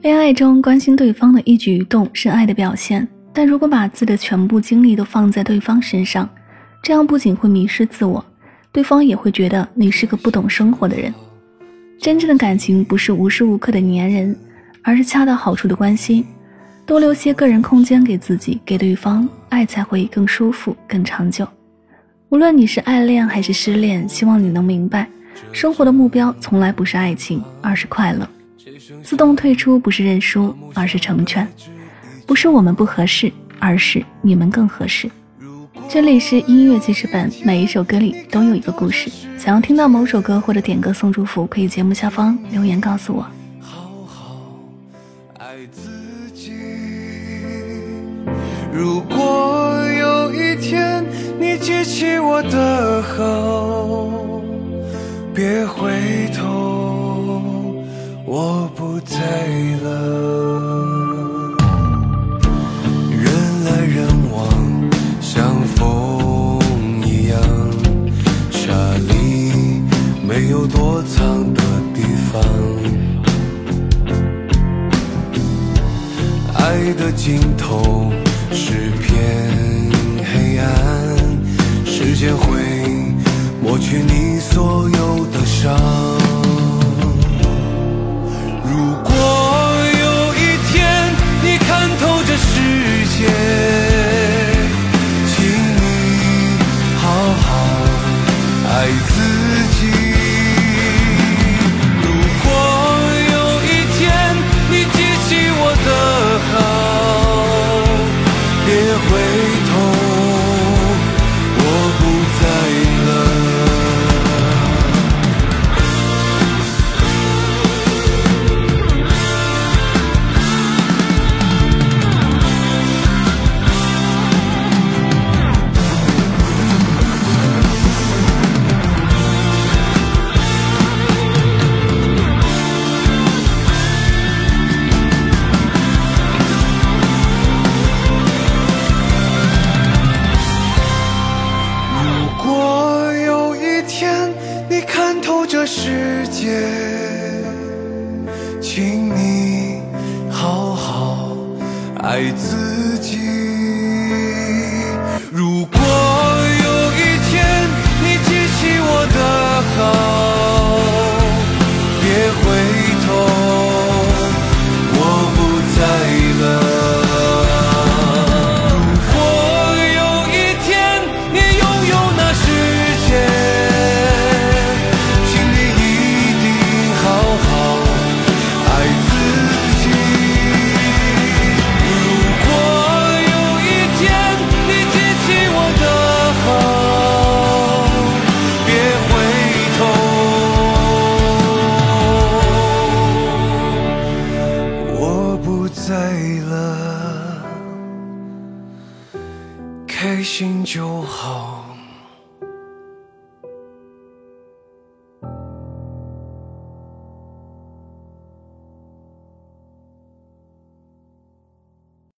恋爱中关心对方的一举一动是爱的表现，但如果把自己的全部精力都放在对方身上，这样不仅会迷失自我，对方也会觉得你是个不懂生活的人。真正的感情不是无时无刻的粘人，而是恰到好处的关心，多留些个人空间给自己，给对方，爱才会更舒服、更长久。无论你是爱恋还是失恋，希望你能明白，生活的目标从来不是爱情，而是快乐。自动退出不是认输，而是成全；不是我们不合适，而是你们更合适。这里是音乐记事本，每一首歌里都有一个故事。想要听到某首歌或者点歌送祝福，可以节目下方留言告诉我。好好爱自己。如果有一天你记起我的好，别回头，我不在了，人来人往，像风一样，沙里没有躲藏的地方。爱的尽头是片黑暗，时间会抹去你所有的伤。孩子。看透这世界，请你好好爱自己。如果开心就好。